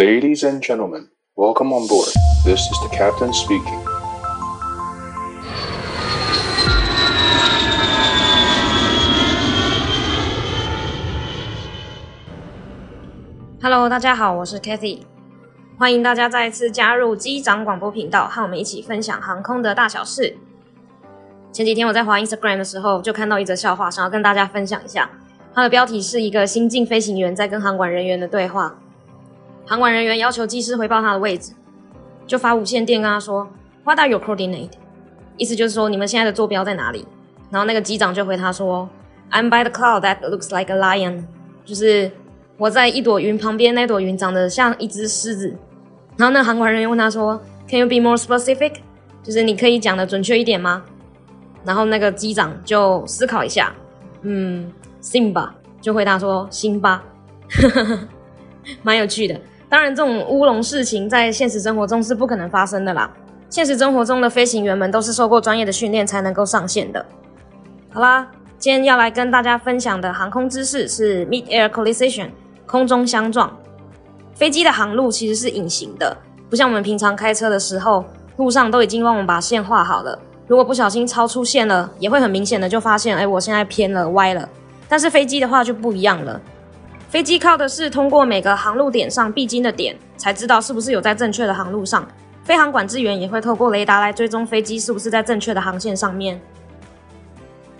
Ladies and gentlemen, welcome on board. This is the captain speaking. Hello，大家好，我是 Kathy，欢迎大家再次加入机长广播频道，和我们一起分享航空的大小事。前几天我在滑 Instagram 的时候，就看到一则笑话，想要跟大家分享一下。它的标题是一个新进飞行员在跟航管人员的对话。航管人员要求机师回报他的位置，就发无线电跟他说：“What are your coordinate？” 意思就是说你们现在的坐标在哪里？然后那个机长就回他说：“I'm by the cloud that looks like a lion。”就是我在一朵云旁边，那朵云长得像一只狮子。然后那航管人员问他说：“Can you be more specific？” 就是你可以讲的准确一点吗？然后那个机长就思考一下，嗯，Simba 就回答说：“辛巴。”蛮有趣的。当然，这种乌龙事情在现实生活中是不可能发生的啦。现实生活中的飞行员们都是受过专业的训练才能够上线的。好啦，今天要来跟大家分享的航空知识是 Mid-air collision。空中相撞，飞机的航路其实是隐形的，不像我们平常开车的时候，路上都已经帮我们把线画好了。如果不小心超出线了，也会很明显的就发现，哎，我现在偏了、歪了。但是飞机的话就不一样了，飞机靠的是通过每个航路点上必经的点，才知道是不是有在正确的航路上。飞航管制员也会透过雷达来追踪飞机是不是在正确的航线上面。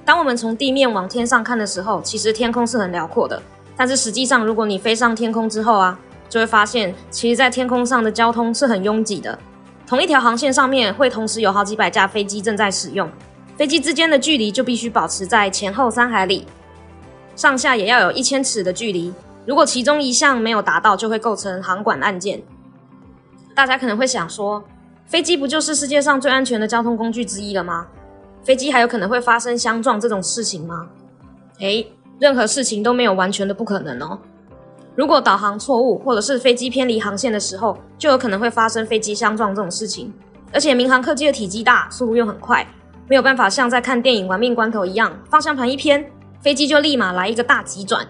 当我们从地面往天上看的时候，其实天空是很辽阔的。但是实际上，如果你飞上天空之后啊，就会发现，其实，在天空上的交通是很拥挤的。同一条航线上面会同时有好几百架飞机正在使用，飞机之间的距离就必须保持在前后三海里，上下也要有一千尺的距离。如果其中一项没有达到，就会构成航管案件。大家可能会想说，飞机不就是世界上最安全的交通工具之一了吗？飞机还有可能会发生相撞这种事情吗？诶。任何事情都没有完全的不可能哦。如果导航错误，或者是飞机偏离航线的时候，就有可能会发生飞机相撞这种事情。而且民航客机的体积大，速度又很快，没有办法像在看电影《玩命关头》一样，方向盘一偏，飞机就立马来一个大急转。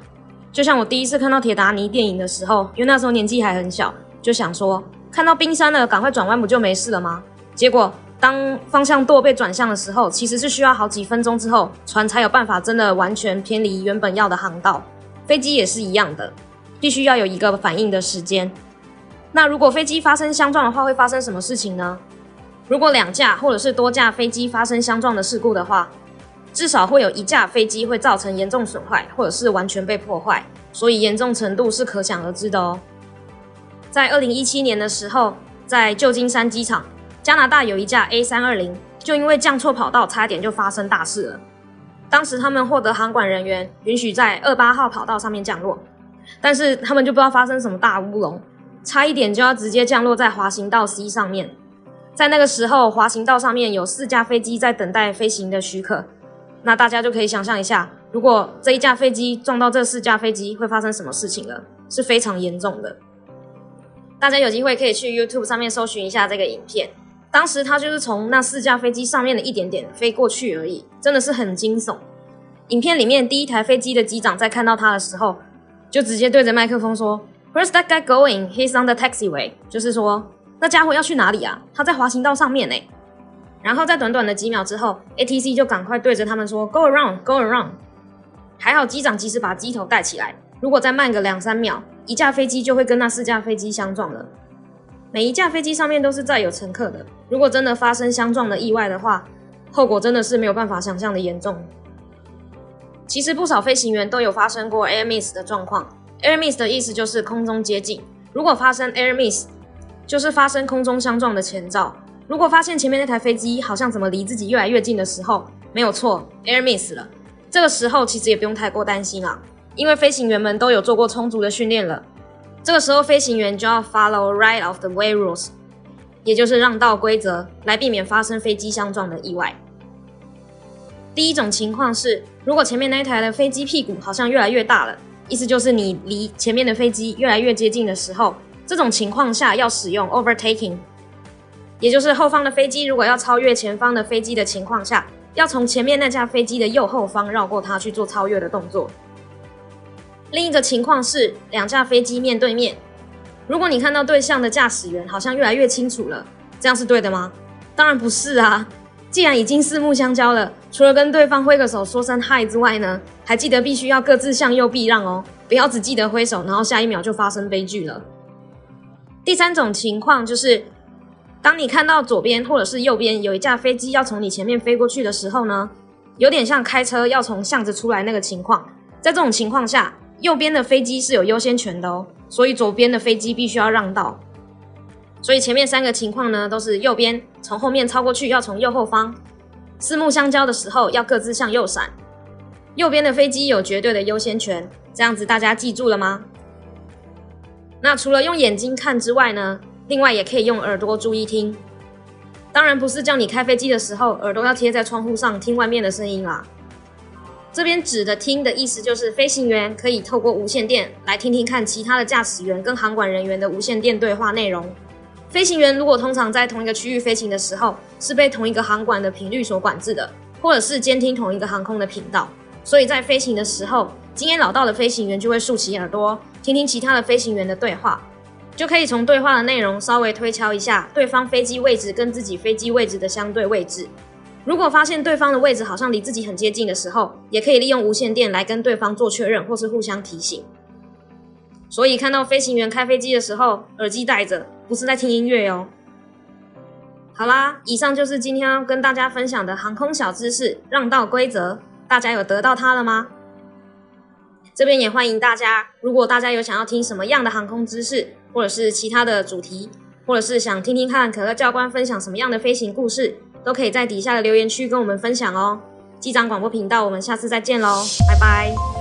就像我第一次看到铁达尼电影的时候，因为那时候年纪还很小，就想说看到冰山了，赶快转弯不就没事了吗？结果。当方向舵被转向的时候，其实是需要好几分钟之后，船才有办法真的完全偏离原本要的航道。飞机也是一样的，必须要有一个反应的时间。那如果飞机发生相撞的话，会发生什么事情呢？如果两架或者是多架飞机发生相撞的事故的话，至少会有一架飞机会造成严重损坏，或者是完全被破坏，所以严重程度是可想而知的哦。在二零一七年的时候，在旧金山机场。加拿大有一架 A 三二零，就因为降错跑道，差点就发生大事了。当时他们获得航管人员允许在二八号跑道上面降落，但是他们就不知道发生什么大乌龙，差一点就要直接降落在滑行道 C 上面。在那个时候，滑行道上面有四架飞机在等待飞行的许可。那大家就可以想象一下，如果这一架飞机撞到这四架飞机，会发生什么事情了？是非常严重的。大家有机会可以去 YouTube 上面搜寻一下这个影片。当时他就是从那四架飞机上面的一点点飞过去而已，真的是很惊悚。影片里面第一台飞机的机长在看到他的时候，就直接对着麦克风说：“Where's that guy going? He's on the taxiway。”就是说那家伙要去哪里啊？他在滑行道上面呢。然后在短短的几秒之后，ATC 就赶快对着他们说：“Go around, go around。”还好机长及时把机头带起来，如果再慢个两三秒，一架飞机就会跟那四架飞机相撞了。每一架飞机上面都是载有乘客的，如果真的发生相撞的意外的话，后果真的是没有办法想象的严重。其实不少飞行员都有发生过 air miss 的状况，air miss 的意思就是空中接近。如果发生 air miss，就是发生空中相撞的前兆。如果发现前面那台飞机好像怎么离自己越来越近的时候，没有错，air miss 了。这个时候其实也不用太过担心啊，因为飞行员们都有做过充足的训练了。这个时候，飞行员就要 follow right of the way rules，也就是让道规则，来避免发生飞机相撞的意外。第一种情况是，如果前面那一台的飞机屁股好像越来越大了，意思就是你离前面的飞机越来越接近的时候，这种情况下要使用 overtaking，也就是后方的飞机如果要超越前方的飞机的情况下，要从前面那架飞机的右后方绕过它去做超越的动作。另一个情况是两架飞机面对面，如果你看到对向的驾驶员好像越来越清楚了，这样是对的吗？当然不是啊！既然已经四目相交了，除了跟对方挥个手说声嗨之外呢，还记得必须要各自向右避让哦，不要只记得挥手，然后下一秒就发生悲剧了。第三种情况就是，当你看到左边或者是右边有一架飞机要从你前面飞过去的时候呢，有点像开车要从巷子出来那个情况。在这种情况下，右边的飞机是有优先权的哦，所以左边的飞机必须要让道。所以前面三个情况呢，都是右边从后面超过去要从右后方，四目相交的时候要各自向右闪，右边的飞机有绝对的优先权。这样子大家记住了吗？那除了用眼睛看之外呢，另外也可以用耳朵注意听。当然不是叫你开飞机的时候耳朵要贴在窗户上听外面的声音啦。这边指的听的意思就是，飞行员可以透过无线电来听听看其他的驾驶员跟航管人员的无线电对话内容。飞行员如果通常在同一个区域飞行的时候，是被同一个航管的频率所管制的，或者是监听同一个航空的频道，所以在飞行的时候，经验老道的飞行员就会竖起耳朵，听听其他的飞行员的对话，就可以从对话的内容稍微推敲一下对方飞机位置跟自己飞机位置的相对位置。如果发现对方的位置好像离自己很接近的时候，也可以利用无线电来跟对方做确认，或是互相提醒。所以看到飞行员开飞机的时候，耳机戴着，不是在听音乐哦。好啦，以上就是今天要跟大家分享的航空小知识——让道规则。大家有得到它了吗？这边也欢迎大家，如果大家有想要听什么样的航空知识，或者是其他的主题，或者是想听听看可乐教官分享什么样的飞行故事。都可以在底下的留言区跟我们分享哦。机长广播频道，我们下次再见喽，拜拜。